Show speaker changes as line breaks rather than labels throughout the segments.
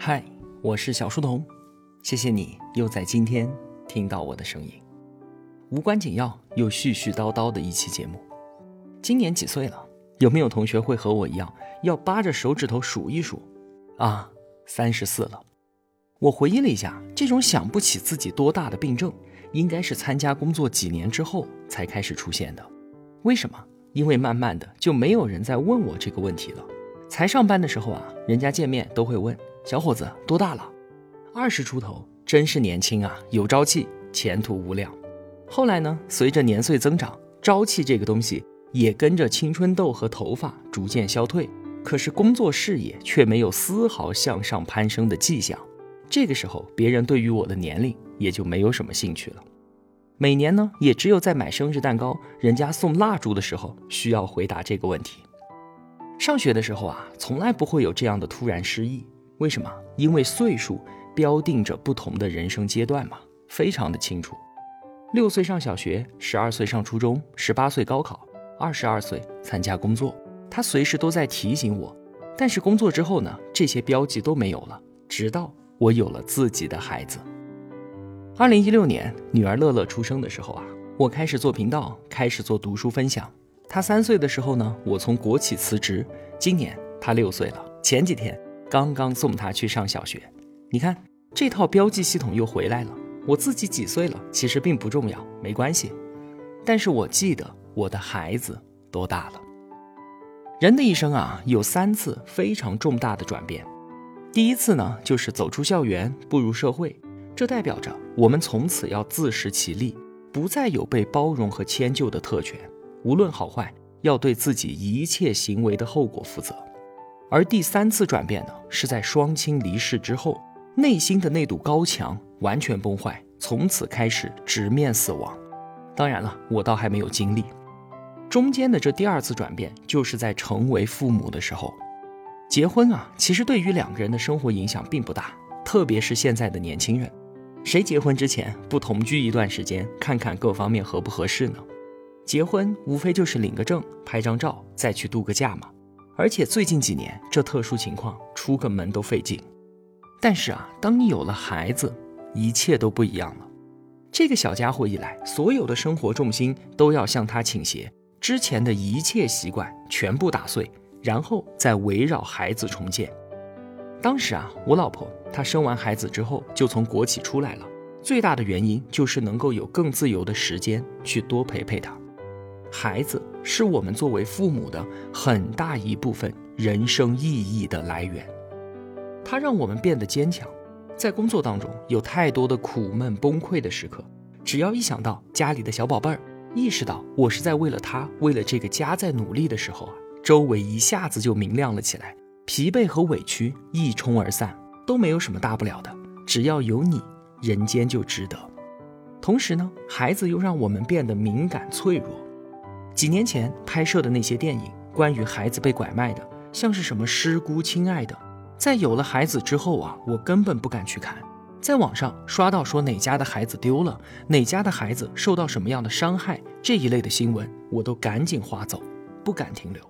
嗨，我是小书童，谢谢你又在今天听到我的声音。无关紧要又絮絮叨叨的一期节目。今年几岁了？有没有同学会和我一样要扒着手指头数一数？啊，三十四了。我回忆了一下，这种想不起自己多大的病症，应该是参加工作几年之后才开始出现的。为什么？因为慢慢的就没有人再问我这个问题了。才上班的时候啊，人家见面都会问小伙子多大了，二十出头，真是年轻啊，有朝气，前途无量。后来呢，随着年岁增长，朝气这个东西也跟着青春痘和头发逐渐消退，可是工作事业却没有丝毫向上攀升的迹象。这个时候，别人对于我的年龄也就没有什么兴趣了。每年呢，也只有在买生日蛋糕、人家送蜡烛的时候，需要回答这个问题。上学的时候啊，从来不会有这样的突然失忆。为什么？因为岁数标定着不同的人生阶段嘛，非常的清楚。六岁上小学，十二岁上初中，十八岁高考，二十二岁参加工作，他随时都在提醒我。但是工作之后呢，这些标记都没有了，直到我有了自己的孩子。二零一六年，女儿乐乐出生的时候啊，我开始做频道，开始做读书分享。他三岁的时候呢，我从国企辞职。今年他六岁了，前几天刚刚送他去上小学。你看这套标记系统又回来了。我自己几岁了，其实并不重要，没关系。但是我记得我的孩子多大了。人的一生啊，有三次非常重大的转变。第一次呢，就是走出校园，步入社会，这代表着我们从此要自食其力，不再有被包容和迁就的特权。无论好坏，要对自己一切行为的后果负责。而第三次转变呢，是在双亲离世之后，内心的那堵高墙完全崩坏，从此开始直面死亡。当然了，我倒还没有经历。中间的这第二次转变，就是在成为父母的时候。结婚啊，其实对于两个人的生活影响并不大，特别是现在的年轻人，谁结婚之前不同居一段时间，看看各方面合不合适呢？结婚无非就是领个证、拍张照，再去度个假嘛。而且最近几年这特殊情况，出个门都费劲。但是啊，当你有了孩子，一切都不一样了。这个小家伙一来，所有的生活重心都要向他倾斜，之前的一切习惯全部打碎，然后再围绕孩子重建。当时啊，我老婆她生完孩子之后就从国企出来了，最大的原因就是能够有更自由的时间去多陪陪他。孩子是我们作为父母的很大一部分人生意义的来源，它让我们变得坚强。在工作当中有太多的苦闷崩溃的时刻，只要一想到家里的小宝贝儿，意识到我是在为了他、为了这个家在努力的时候啊，周围一下子就明亮了起来，疲惫和委屈一冲而散，都没有什么大不了的。只要有你，人间就值得。同时呢，孩子又让我们变得敏感脆弱。几年前拍摄的那些电影，关于孩子被拐卖的，像是什么《失孤亲爱的》，在有了孩子之后啊，我根本不敢去看。在网上刷到说哪家的孩子丢了，哪家的孩子受到什么样的伤害这一类的新闻，我都赶紧划走，不敢停留。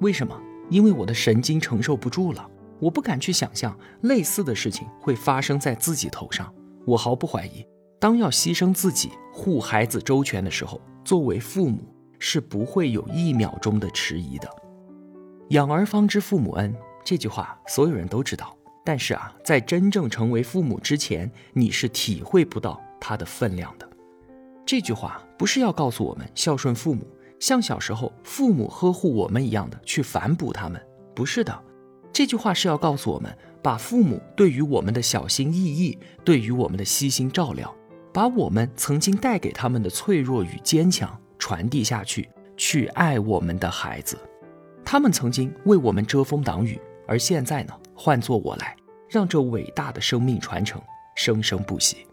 为什么？因为我的神经承受不住了，我不敢去想象类似的事情会发生在自己头上。我毫不怀疑，当要牺牲自己护孩子周全的时候，作为父母。是不会有一秒钟的迟疑的。养儿方知父母恩这句话，所有人都知道。但是啊，在真正成为父母之前，你是体会不到它的分量的。这句话不是要告诉我们孝顺父母，像小时候父母呵护我们一样的去反哺他们，不是的。这句话是要告诉我们，把父母对于我们的小心翼翼，对于我们的悉心照料，把我们曾经带给他们的脆弱与坚强。传递下去，去爱我们的孩子。他们曾经为我们遮风挡雨，而现在呢，换做我来，让这伟大的生命传承生生不息。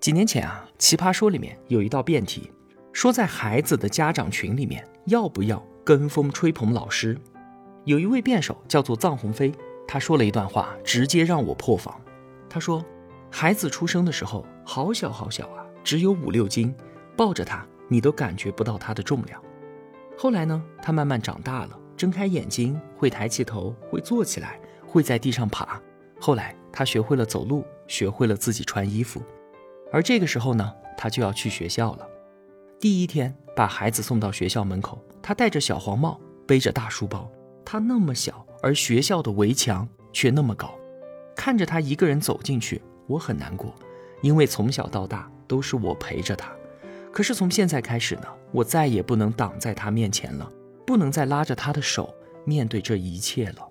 几年前啊，《奇葩说》里面有一道辩题，说在孩子的家长群里面要不要跟风吹捧老师。有一位辩手叫做臧鸿飞，他说了一段话，直接让我破防。他说，孩子出生的时候好小好小啊，只有五六斤，抱着他。你都感觉不到它的重量。后来呢，他慢慢长大了，睁开眼睛，会抬起头，会坐起来，会在地上爬。后来他学会了走路，学会了自己穿衣服，而这个时候呢，他就要去学校了。第一天把孩子送到学校门口，他戴着小黄帽，背着大书包，他那么小，而学校的围墙却那么高。看着他一个人走进去，我很难过，因为从小到大都是我陪着他。可是从现在开始呢，我再也不能挡在他面前了，不能再拉着他的手面对这一切了。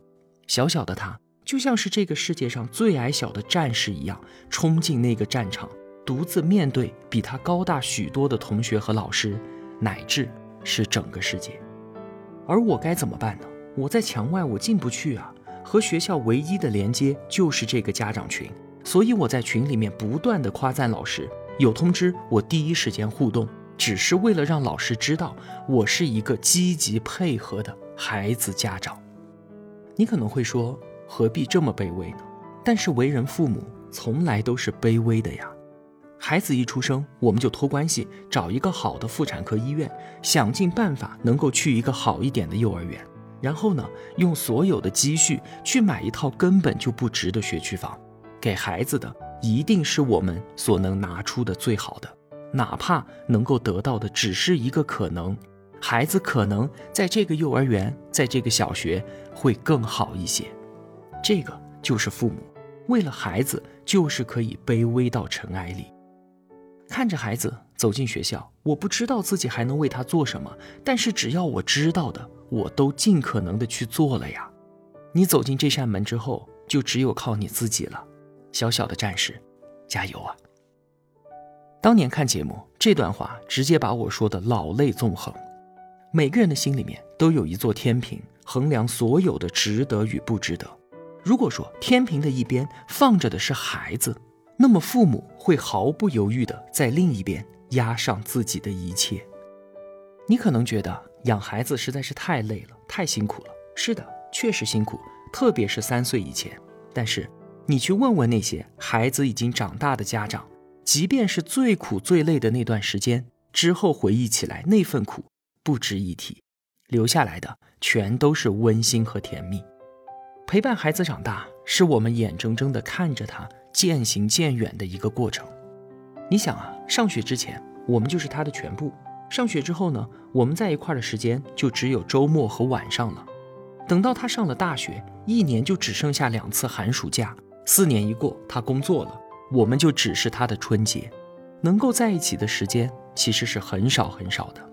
小小的他就像是这个世界上最矮小的战士一样，冲进那个战场，独自面对比他高大许多的同学和老师，乃至是整个世界。而我该怎么办呢？我在墙外，我进不去啊。和学校唯一的连接就是这个家长群，所以我在群里面不断的夸赞老师。有通知，我第一时间互动，只是为了让老师知道我是一个积极配合的孩子家长。你可能会说，何必这么卑微呢？但是为人父母从来都是卑微的呀。孩子一出生，我们就托关系找一个好的妇产科医院，想尽办法能够去一个好一点的幼儿园，然后呢，用所有的积蓄去买一套根本就不值的学区房，给孩子的。一定是我们所能拿出的最好的，哪怕能够得到的只是一个可能，孩子可能在这个幼儿园，在这个小学会更好一些。这个就是父母为了孩子，就是可以卑微到尘埃里。看着孩子走进学校，我不知道自己还能为他做什么，但是只要我知道的，我都尽可能的去做了呀。你走进这扇门之后，就只有靠你自己了。小小的战士，加油啊！当年看节目，这段话直接把我说的老泪纵横。每个人的心里面都有一座天平，衡量所有的值得与不值得。如果说天平的一边放着的是孩子，那么父母会毫不犹豫的在另一边压上自己的一切。你可能觉得养孩子实在是太累了，太辛苦了。是的，确实辛苦，特别是三岁以前。但是。你去问问那些孩子已经长大的家长，即便是最苦最累的那段时间之后，回忆起来那份苦不值一提，留下来的全都是温馨和甜蜜。陪伴孩子长大，是我们眼睁睁地看着他渐行渐远的一个过程。你想啊，上学之前我们就是他的全部，上学之后呢，我们在一块的时间就只有周末和晚上了。等到他上了大学，一年就只剩下两次寒暑假。四年一过，他工作了，我们就只是他的春节，能够在一起的时间其实是很少很少的。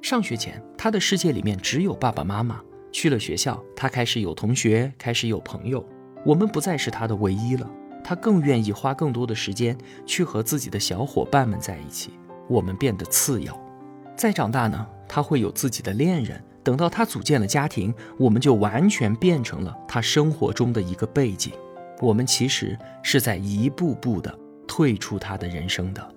上学前，他的世界里面只有爸爸妈妈；去了学校，他开始有同学，开始有朋友，我们不再是他的唯一了。他更愿意花更多的时间去和自己的小伙伴们在一起，我们变得次要。再长大呢，他会有自己的恋人，等到他组建了家庭，我们就完全变成了他生活中的一个背景。我们其实是在一步步的退出他的人生的。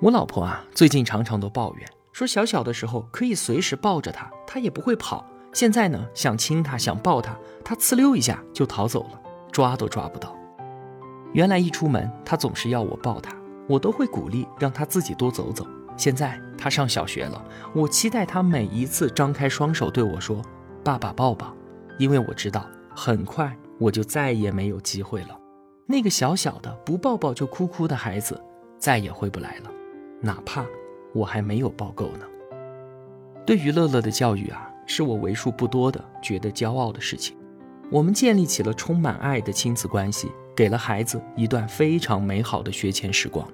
我老婆啊，最近常常都抱怨说，小小的时候可以随时抱着他，他也不会跑。现在呢，想亲他，想抱他，他呲溜一下就逃走了，抓都抓不到。原来一出门，他总是要我抱他，我都会鼓励让他自己多走走。现在他上小学了，我期待他每一次张开双手对我说：“爸爸抱抱。”因为我知道很快。我就再也没有机会了。那个小小的不抱抱就哭哭的孩子，再也回不来了。哪怕我还没有抱够呢。对于乐乐的教育啊，是我为数不多的觉得骄傲的事情。我们建立起了充满爱的亲子关系，给了孩子一段非常美好的学前时光。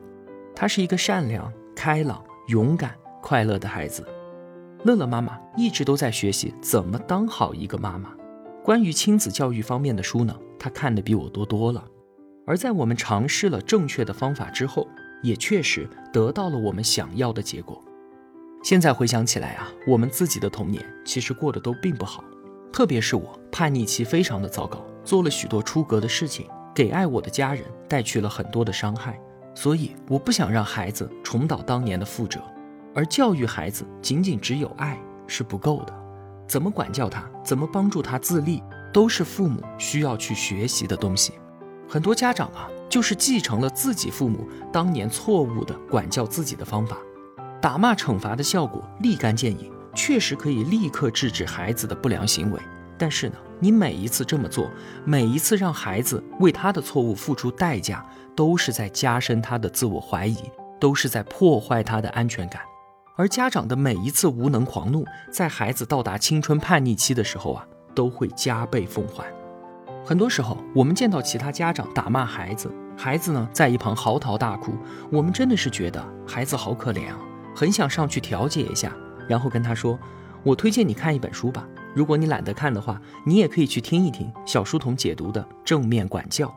他是一个善良、开朗、勇敢、快乐的孩子。乐乐妈妈一直都在学习怎么当好一个妈妈。关于亲子教育方面的书呢，他看的比我多多了。而在我们尝试了正确的方法之后，也确实得到了我们想要的结果。现在回想起来啊，我们自己的童年其实过得都并不好，特别是我叛逆期非常的糟糕，做了许多出格的事情，给爱我的家人带去了很多的伤害。所以我不想让孩子重蹈当年的覆辙。而教育孩子仅仅只有爱是不够的。怎么管教他，怎么帮助他自立，都是父母需要去学习的东西。很多家长啊，就是继承了自己父母当年错误的管教自己的方法。打骂惩罚的效果立竿见影，确实可以立刻制止孩子的不良行为。但是呢，你每一次这么做，每一次让孩子为他的错误付出代价，都是在加深他的自我怀疑，都是在破坏他的安全感。而家长的每一次无能狂怒，在孩子到达青春叛逆期的时候啊，都会加倍奉还。很多时候，我们见到其他家长打骂孩子，孩子呢在一旁嚎啕大哭，我们真的是觉得孩子好可怜啊，很想上去调解一下，然后跟他说：“我推荐你看一本书吧，如果你懒得看的话，你也可以去听一听小书童解读的《正面管教》，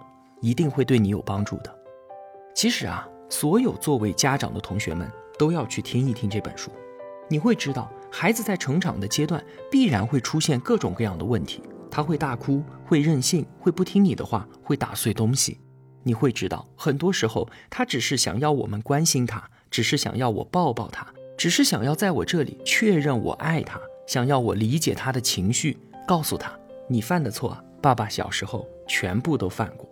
一定会对你有帮助的。”其实啊，所有作为家长的同学们。都要去听一听这本书，你会知道，孩子在成长的阶段必然会出现各种各样的问题，他会大哭，会任性，会不听你的话，会打碎东西。你会知道，很多时候他只是想要我们关心他，只是想要我抱抱他，只是想要在我这里确认我爱他，想要我理解他的情绪，告诉他你犯的错，爸爸小时候全部都犯过。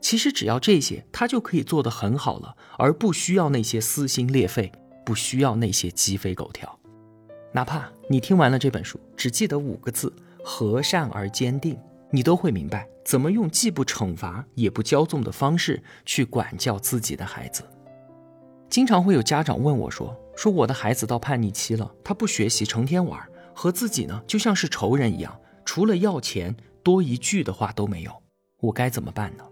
其实只要这些，他就可以做得很好了，而不需要那些撕心裂肺。不需要那些鸡飞狗跳，哪怕你听完了这本书，只记得五个字“和善而坚定”，你都会明白怎么用既不惩罚也不骄纵的方式去管教自己的孩子。经常会有家长问我说：“说我的孩子到叛逆期了，他不学习，成天玩，和自己呢就像是仇人一样，除了要钱，多一句的话都没有，我该怎么办呢？”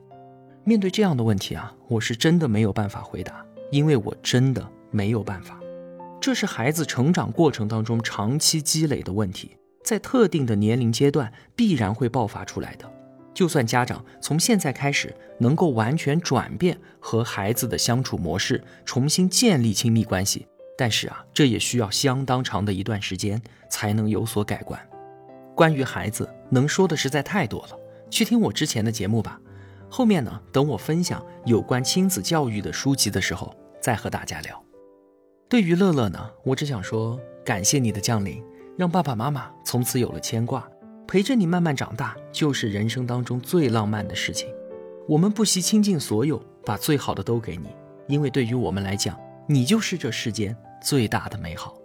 面对这样的问题啊，我是真的没有办法回答，因为我真的。没有办法，这是孩子成长过程当中长期积累的问题，在特定的年龄阶段必然会爆发出来的。就算家长从现在开始能够完全转变和孩子的相处模式，重新建立亲密关系，但是啊，这也需要相当长的一段时间才能有所改观。关于孩子，能说的实在太多了，去听我之前的节目吧。后面呢，等我分享有关亲子教育的书籍的时候，再和大家聊。对于乐乐呢，我只想说感谢你的降临，让爸爸妈妈从此有了牵挂，陪着你慢慢长大，就是人生当中最浪漫的事情。我们不惜倾尽所有，把最好的都给你，因为对于我们来讲，你就是这世间最大的美好。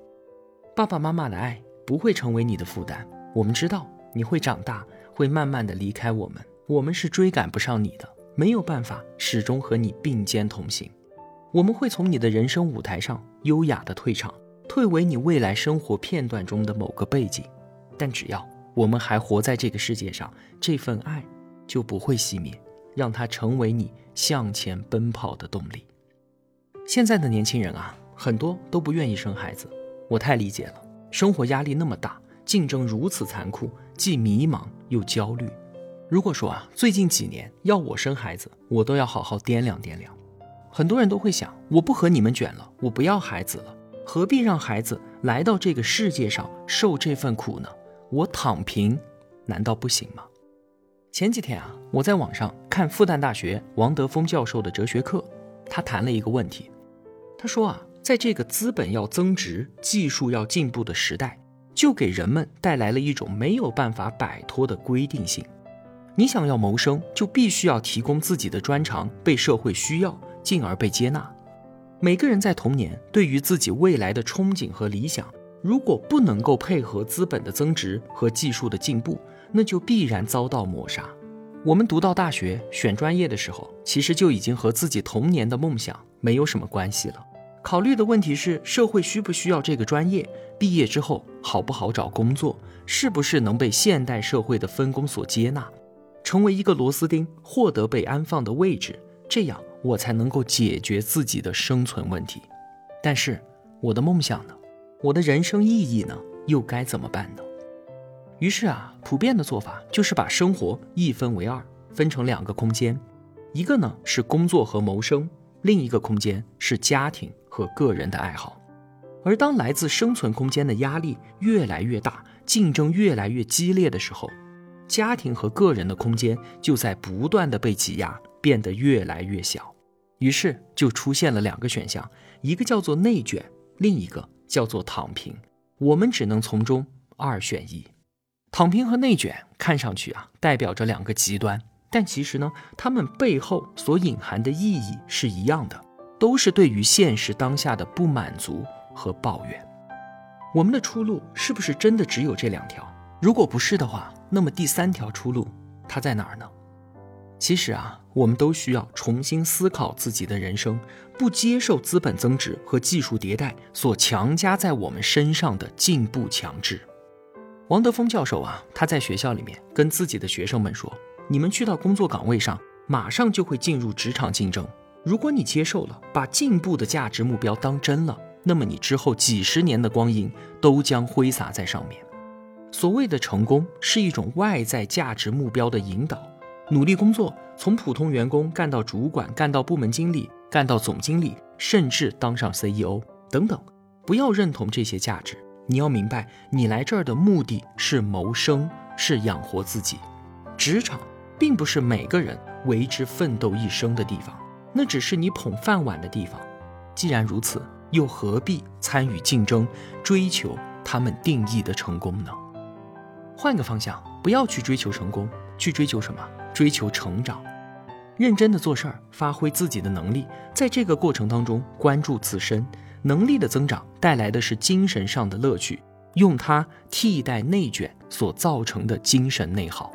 爸爸妈妈的爱不会成为你的负担，我们知道你会长大，会慢慢的离开我们，我们是追赶不上你的，没有办法始终和你并肩同行。我们会从你的人生舞台上优雅的退场，退为你未来生活片段中的某个背景。但只要我们还活在这个世界上，这份爱就不会熄灭，让它成为你向前奔跑的动力。现在的年轻人啊，很多都不愿意生孩子，我太理解了。生活压力那么大，竞争如此残酷，既迷茫又焦虑。如果说啊，最近几年要我生孩子，我都要好好掂量掂量。很多人都会想，我不和你们卷了，我不要孩子了，何必让孩子来到这个世界上受这份苦呢？我躺平，难道不行吗？前几天啊，我在网上看复旦大学王德峰教授的哲学课，他谈了一个问题，他说啊，在这个资本要增值、技术要进步的时代，就给人们带来了一种没有办法摆脱的规定性。你想要谋生，就必须要提供自己的专长，被社会需要。进而被接纳。每个人在童年对于自己未来的憧憬和理想，如果不能够配合资本的增值和技术的进步，那就必然遭到抹杀。我们读到大学选专业的时候，其实就已经和自己童年的梦想没有什么关系了。考虑的问题是社会需不需要这个专业，毕业之后好不好找工作，是不是能被现代社会的分工所接纳，成为一个螺丝钉，获得被安放的位置，这样。我才能够解决自己的生存问题，但是我的梦想呢？我的人生意义呢？又该怎么办呢？于是啊，普遍的做法就是把生活一分为二，分成两个空间，一个呢是工作和谋生，另一个空间是家庭和个人的爱好。而当来自生存空间的压力越来越大，竞争越来越激烈的时候，家庭和个人的空间就在不断的被挤压，变得越来越小。于是就出现了两个选项，一个叫做内卷，另一个叫做躺平。我们只能从中二选一。躺平和内卷看上去啊，代表着两个极端，但其实呢，它们背后所隐含的意义是一样的，都是对于现实当下的不满足和抱怨。我们的出路是不是真的只有这两条？如果不是的话，那么第三条出路它在哪儿呢？其实啊，我们都需要重新思考自己的人生，不接受资本增值和技术迭代所强加在我们身上的进步强制。王德峰教授啊，他在学校里面跟自己的学生们说：“你们去到工作岗位上，马上就会进入职场竞争。如果你接受了，把进步的价值目标当真了，那么你之后几十年的光阴都将挥洒在上面。所谓的成功，是一种外在价值目标的引导。”努力工作，从普通员工干到主管，干到部门经理，干到总经理，甚至当上 CEO 等等。不要认同这些价值，你要明白，你来这儿的目的是谋生，是养活自己。职场并不是每个人为之奋斗一生的地方，那只是你捧饭碗的地方。既然如此，又何必参与竞争，追求他们定义的成功呢？换个方向，不要去追求成功，去追求什么？追求成长，认真的做事儿，发挥自己的能力，在这个过程当中关注自身能力的增长，带来的是精神上的乐趣，用它替代内卷所造成的精神内耗。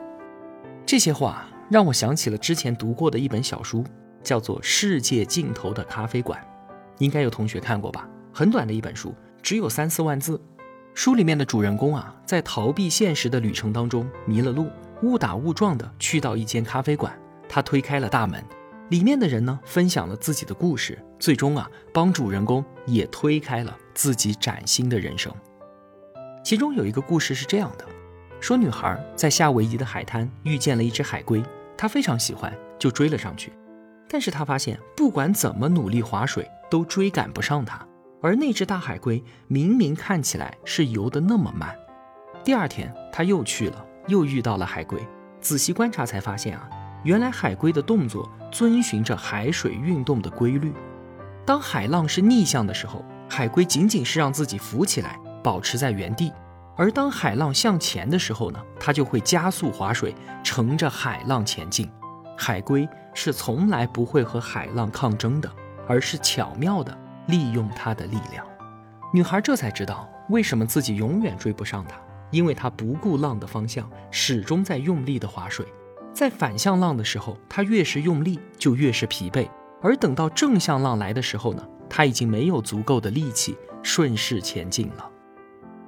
这些话让我想起了之前读过的一本小书，叫做《世界尽头的咖啡馆》，应该有同学看过吧？很短的一本书，只有三四万字。书里面的主人公啊，在逃避现实的旅程当中迷了路。误打误撞地去到一间咖啡馆，他推开了大门，里面的人呢分享了自己的故事，最终啊帮主人公也推开了自己崭新的人生。其中有一个故事是这样的：说女孩在夏威夷的海滩遇见了一只海龟，她非常喜欢，就追了上去。但是她发现不管怎么努力划水，都追赶不上它，而那只大海龟明明看起来是游得那么慢。第二天她又去了。又遇到了海龟，仔细观察才发现啊，原来海龟的动作遵循着海水运动的规律。当海浪是逆向的时候，海龟仅仅是让自己浮起来，保持在原地；而当海浪向前的时候呢，它就会加速划水，乘着海浪前进。海龟是从来不会和海浪抗争的，而是巧妙地利用它的力量。女孩这才知道为什么自己永远追不上它。因为他不顾浪的方向，始终在用力的划水，在反向浪的时候，他越是用力就越是疲惫，而等到正向浪来的时候呢，他已经没有足够的力气顺势前进了。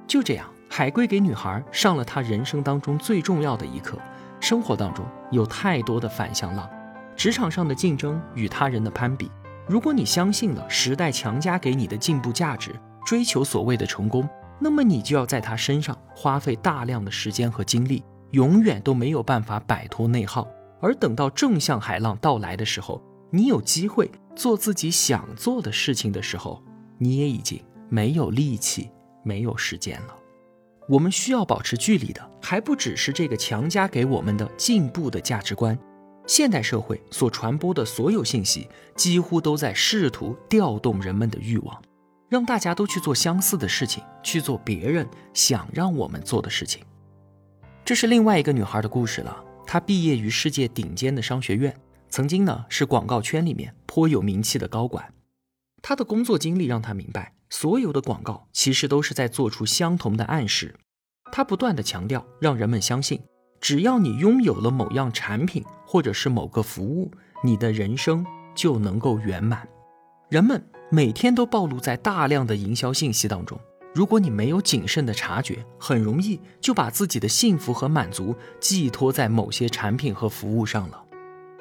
就这样，海龟给女孩上了她人生当中最重要的一课：生活当中有太多的反向浪，职场上的竞争与他人的攀比。如果你相信了时代强加给你的进步价值，追求所谓的成功。那么你就要在他身上花费大量的时间和精力，永远都没有办法摆脱内耗。而等到正向海浪到来的时候，你有机会做自己想做的事情的时候，你也已经没有力气、没有时间了。我们需要保持距离的，还不只是这个强加给我们的进步的价值观。现代社会所传播的所有信息，几乎都在试图调动人们的欲望。让大家都去做相似的事情，去做别人想让我们做的事情。这是另外一个女孩的故事了。她毕业于世界顶尖的商学院，曾经呢是广告圈里面颇有名气的高管。她的工作经历让她明白，所有的广告其实都是在做出相同的暗示。她不断的强调，让人们相信，只要你拥有了某样产品或者是某个服务，你的人生就能够圆满。人们。每天都暴露在大量的营销信息当中，如果你没有谨慎的察觉，很容易就把自己的幸福和满足寄托在某些产品和服务上了。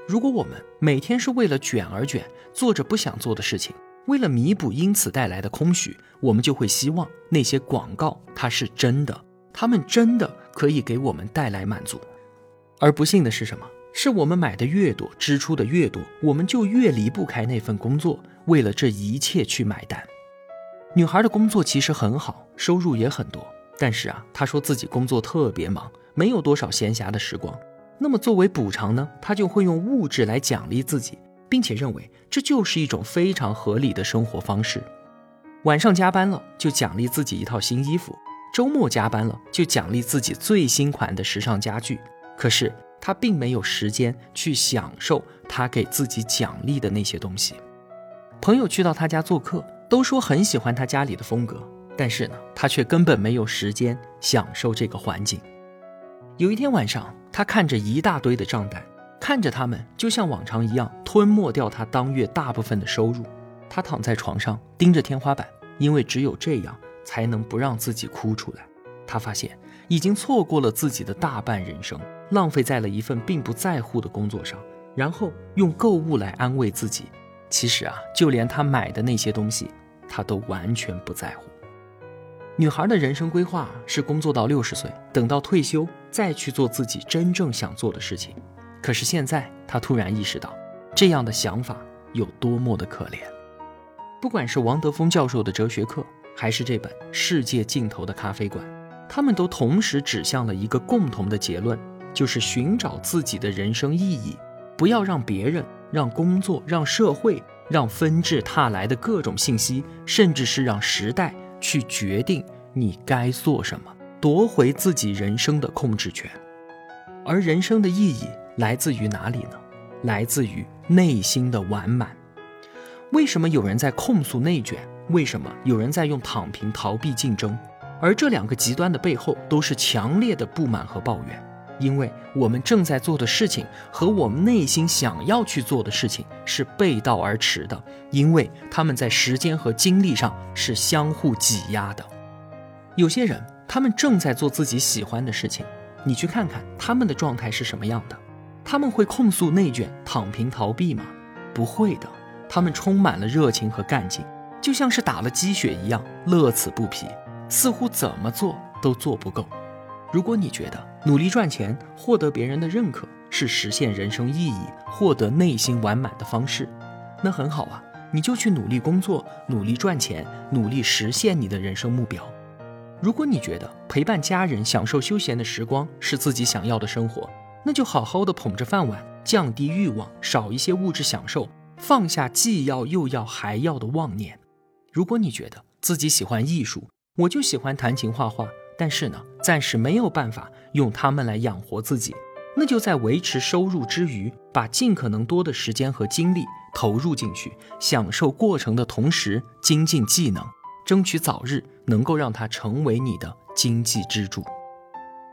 如果我们每天是为了卷而卷，做着不想做的事情，为了弥补因此带来的空虚，我们就会希望那些广告它是真的，他们真的可以给我们带来满足。而不幸的是什么？是我们买的越多，支出的越多，我们就越离不开那份工作。为了这一切去买单，女孩的工作其实很好，收入也很多。但是啊，她说自己工作特别忙，没有多少闲暇的时光。那么作为补偿呢，她就会用物质来奖励自己，并且认为这就是一种非常合理的生活方式。晚上加班了就奖励自己一套新衣服，周末加班了就奖励自己最新款的时尚家具。可是她并没有时间去享受她给自己奖励的那些东西。朋友去到他家做客，都说很喜欢他家里的风格，但是呢，他却根本没有时间享受这个环境。有一天晚上，他看着一大堆的账单，看着他们就像往常一样吞没掉他当月大部分的收入。他躺在床上盯着天花板，因为只有这样才能不让自己哭出来。他发现已经错过了自己的大半人生，浪费在了一份并不在乎的工作上，然后用购物来安慰自己。其实啊，就连他买的那些东西，他都完全不在乎。女孩的人生规划是工作到六十岁，等到退休再去做自己真正想做的事情。可是现在，她突然意识到，这样的想法有多么的可怜。不管是王德峰教授的哲学课，还是这本《世界尽头的咖啡馆》，他们都同时指向了一个共同的结论，就是寻找自己的人生意义，不要让别人、让工作、让社会、让纷至沓来的各种信息，甚至是让时代。去决定你该做什么，夺回自己人生的控制权。而人生的意义来自于哪里呢？来自于内心的完满。为什么有人在控诉内卷？为什么有人在用躺平逃避竞争？而这两个极端的背后，都是强烈的不满和抱怨。因为我们正在做的事情和我们内心想要去做的事情是背道而驰的，因为他们在时间和精力上是相互挤压的。有些人，他们正在做自己喜欢的事情，你去看看他们的状态是什么样的？他们会控诉内卷、躺平逃避吗？不会的，他们充满了热情和干劲，就像是打了鸡血一样，乐此不疲，似乎怎么做都做不够。如果你觉得努力赚钱、获得别人的认可是实现人生意义、获得内心完满的方式，那很好啊，你就去努力工作、努力赚钱、努力实现你的人生目标。如果你觉得陪伴家人、享受休闲的时光是自己想要的生活，那就好好的捧着饭碗，降低欲望，少一些物质享受，放下既要又要还要的妄念。如果你觉得自己喜欢艺术，我就喜欢弹琴、画画。但是呢，暂时没有办法用它们来养活自己，那就在维持收入之余，把尽可能多的时间和精力投入进去，享受过程的同时精进技能，争取早日能够让它成为你的经济支柱。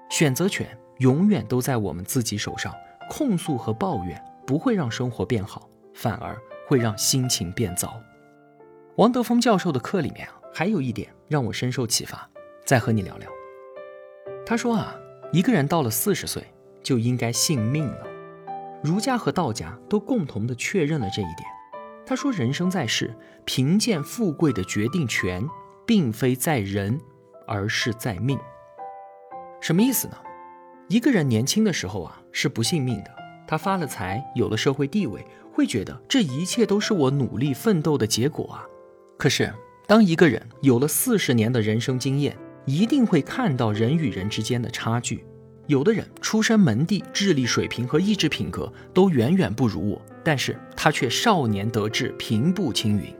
选择权永远都在我们自己手上，控诉和抱怨不会让生活变好，反而会让心情变糟。王德峰教授的课里面啊，还有一点让我深受启发，再和你聊聊。他说啊，一个人到了四十岁就应该信命了。儒家和道家都共同的确认了这一点。他说，人生在世，贫贱富贵的决定权并非在人，而是在命。什么意思呢？一个人年轻的时候啊，是不信命的。他发了财，有了社会地位，会觉得这一切都是我努力奋斗的结果啊。可是，当一个人有了四十年的人生经验，一定会看到人与人之间的差距。有的人出身门第，智力水平和意志品格都远远不如我，但是他却少年得志，平步青云。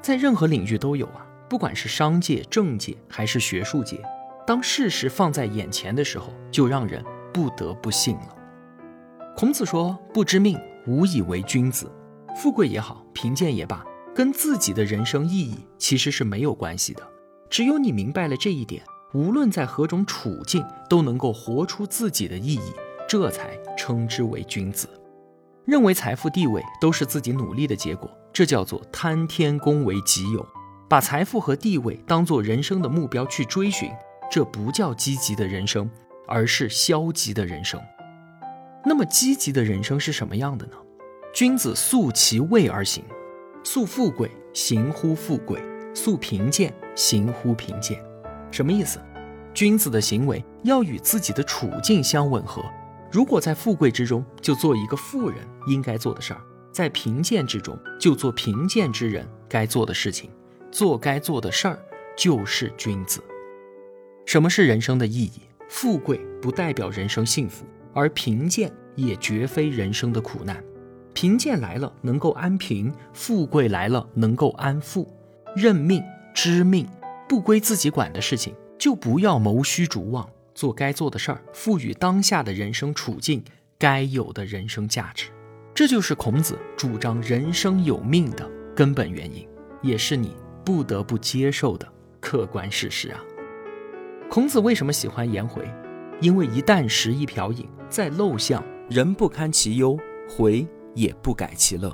在任何领域都有啊，不管是商界、政界还是学术界，当事实放在眼前的时候，就让人不得不信了。孔子说：“不知命，无以为君子。”富贵也好，贫贱也罢，跟自己的人生意义其实是没有关系的。只有你明白了这一点，无论在何种处境，都能够活出自己的意义，这才称之为君子。认为财富地位都是自己努力的结果，这叫做贪天功为己有。把财富和地位当做人生的目标去追寻，这不叫积极的人生，而是消极的人生。那么积极的人生是什么样的呢？君子素其位而行，素富贵，行乎富贵。素贫贱，行乎贫贱，什么意思？君子的行为要与自己的处境相吻合。如果在富贵之中，就做一个富人应该做的事儿；在贫贱之中，就做贫贱之人该做的事情。做该做的事儿，就是君子。什么是人生的意义？富贵不代表人生幸福，而贫贱也绝非人生的苦难。贫贱来了能够安贫，富贵来了能够安富。认命知命，不归自己管的事情，就不要谋虚逐妄，做该做的事儿，赋予当下的人生处境该有的人生价值。这就是孔子主张人生有命的根本原因，也是你不得不接受的客观事实啊。孔子为什么喜欢颜回？因为一旦食一瓢饮，在陋巷人不堪其忧，回也不改其乐。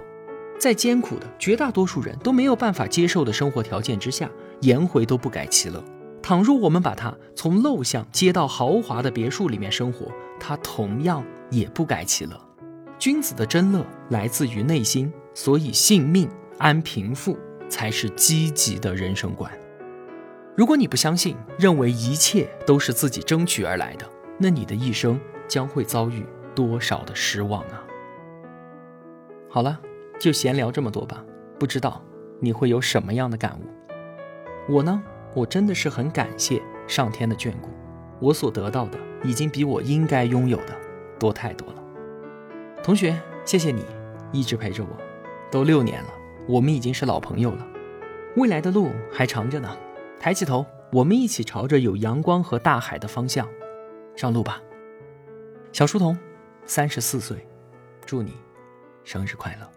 在艰苦的绝大多数人都没有办法接受的生活条件之下，颜回都不改其乐。倘若我们把他从陋巷接到豪华的别墅里面生活，他同样也不改其乐。君子的真乐来自于内心，所以性命安贫富才是积极的人生观。如果你不相信，认为一切都是自己争取而来的，那你的一生将会遭遇多少的失望啊！好了，就闲聊这么多吧。不知道你会有什么样的感悟？我呢，我真的是很感谢上天的眷顾，我所得到的已经比我应该拥有的多太多了。同学，谢谢你一直陪着我，都六年了，我们已经是老朋友了。未来的路还长着呢。抬起头，我们一起朝着有阳光和大海的方向上路吧。小书童，三十四岁，祝你生日快乐。